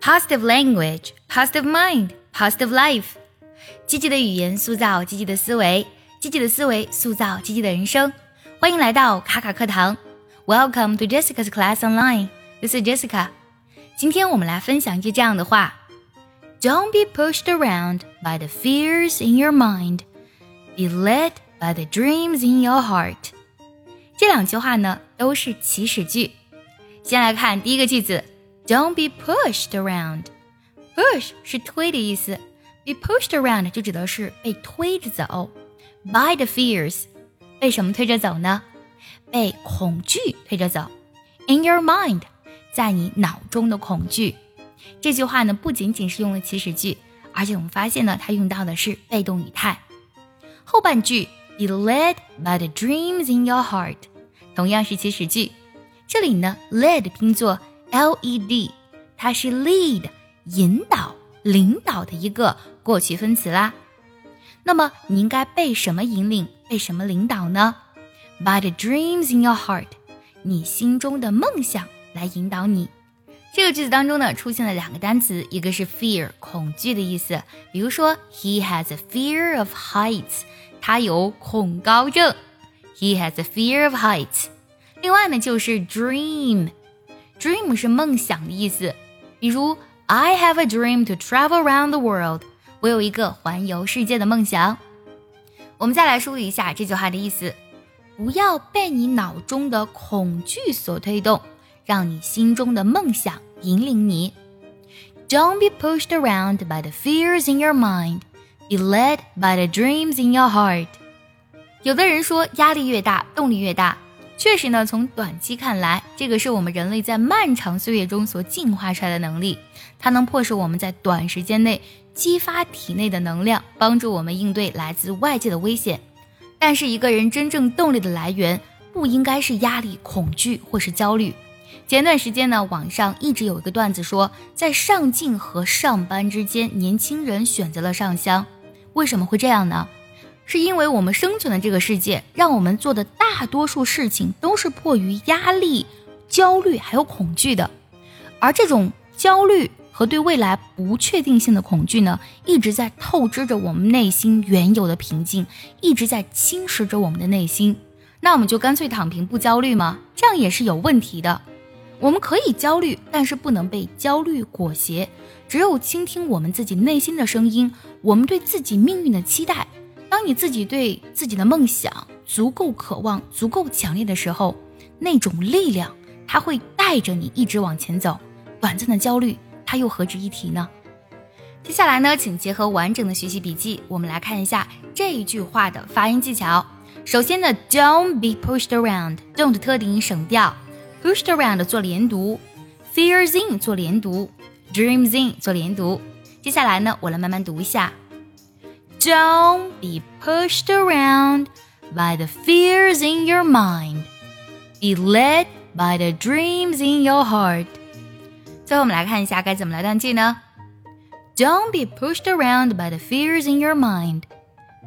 Positive language, positive mind, positive life。积极的语言塑造积极的思维，积极的思维塑造积极的人生。欢迎来到卡卡课堂，Welcome to Jessica's Class Online。This is Jessica。今天我们来分享一句这样的话：Don't be pushed around by the fears in your mind. Be led by the dreams in your heart。这两句话呢都是祈使句。先来看第一个句子 ，Don't be pushed around。Push 是推的意思，be pushed around 就指的是被推着走。By the fears，被什么推着走呢？被恐惧推着走。In your mind，在你脑中的恐惧。这句话呢不仅仅是用了祈使句，而且我们发现呢它用到的是被动语态。后半句。Be led by the dreams in your heart，同样是祈使句。这里呢，led 拼作 l-e-d，它是 lead 引导、领导的一个过去分词啦。那么你应该被什么引领、被什么领导呢？By the dreams in your heart，你心中的梦想来引导你。这个句子当中呢，出现了两个单词，一个是 fear 恐惧的意思，比如说 He has a fear of heights。他有恐高症，He has a fear of heights。另外呢，就是 dream Dream 是梦想的意思。比如，I have a dream to travel around the world。我有一个环游世界的梦想。我们再来梳理一下这句话的意思：不要被你脑中的恐惧所推动，让你心中的梦想引领你。Don't be pushed around by the fears in your mind。Be led by the dreams in your heart。有的人说，压力越大，动力越大。确实呢，从短期看来，这个是我们人类在漫长岁月中所进化出来的能力，它能迫使我们在短时间内激发体内的能量，帮助我们应对来自外界的危险。但是，一个人真正动力的来源，不应该是压力、恐惧或是焦虑。前段时间呢，网上一直有一个段子说，在上进和上班之间，年轻人选择了上香。为什么会这样呢？是因为我们生存的这个世界，让我们做的大多数事情都是迫于压力、焦虑还有恐惧的。而这种焦虑和对未来不确定性的恐惧呢，一直在透支着我们内心原有的平静，一直在侵蚀着我们的内心。那我们就干脆躺平不焦虑吗？这样也是有问题的。我们可以焦虑，但是不能被焦虑裹挟。只有倾听我们自己内心的声音，我们对自己命运的期待。当你自己对自己的梦想足够渴望、足够强烈的时候，那种力量它会带着你一直往前走。短暂的焦虑，它又何值一提呢？接下来呢，请结合完整的学习笔记，我们来看一下这一句话的发音技巧。首先呢，Don't be pushed around，Don't 特定省掉。pushed around 做连读，fears in 做连读，dreams in 做连读。接下来呢，我来慢慢读一下。Don't be pushed around by the fears in your mind. Be led by the dreams in your heart. 最后我们来看一下该怎么来断句呢？Don't be pushed around by the fears in your mind.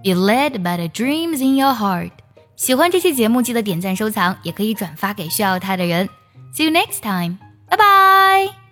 Be led by the dreams in your heart. 喜欢这期节目，记得点赞收藏，也可以转发给需要它的人。See you next time，拜拜。